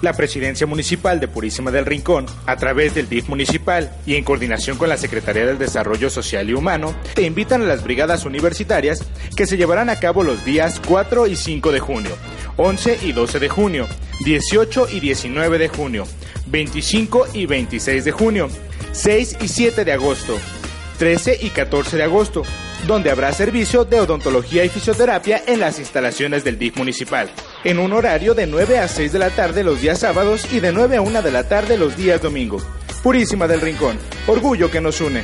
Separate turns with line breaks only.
La Presidencia Municipal de Purísima del Rincón, a través del DIF municipal y en coordinación con la Secretaría del Desarrollo Social y Humano, te invitan a las brigadas universitarias que se llevarán a cabo los días 4 y 5 de junio, 11 y 12 de junio, 18 y 19 de junio, 25 y 26 de junio, 6 y 7 de agosto, 13 y 14 de agosto, donde habrá servicio de odontología y fisioterapia en las instalaciones del DIF municipal, en un horario de 9 a 6 de la tarde los días sábados y de 9 a 1 de la tarde los días domingos. Purísima del Rincón, orgullo que nos une.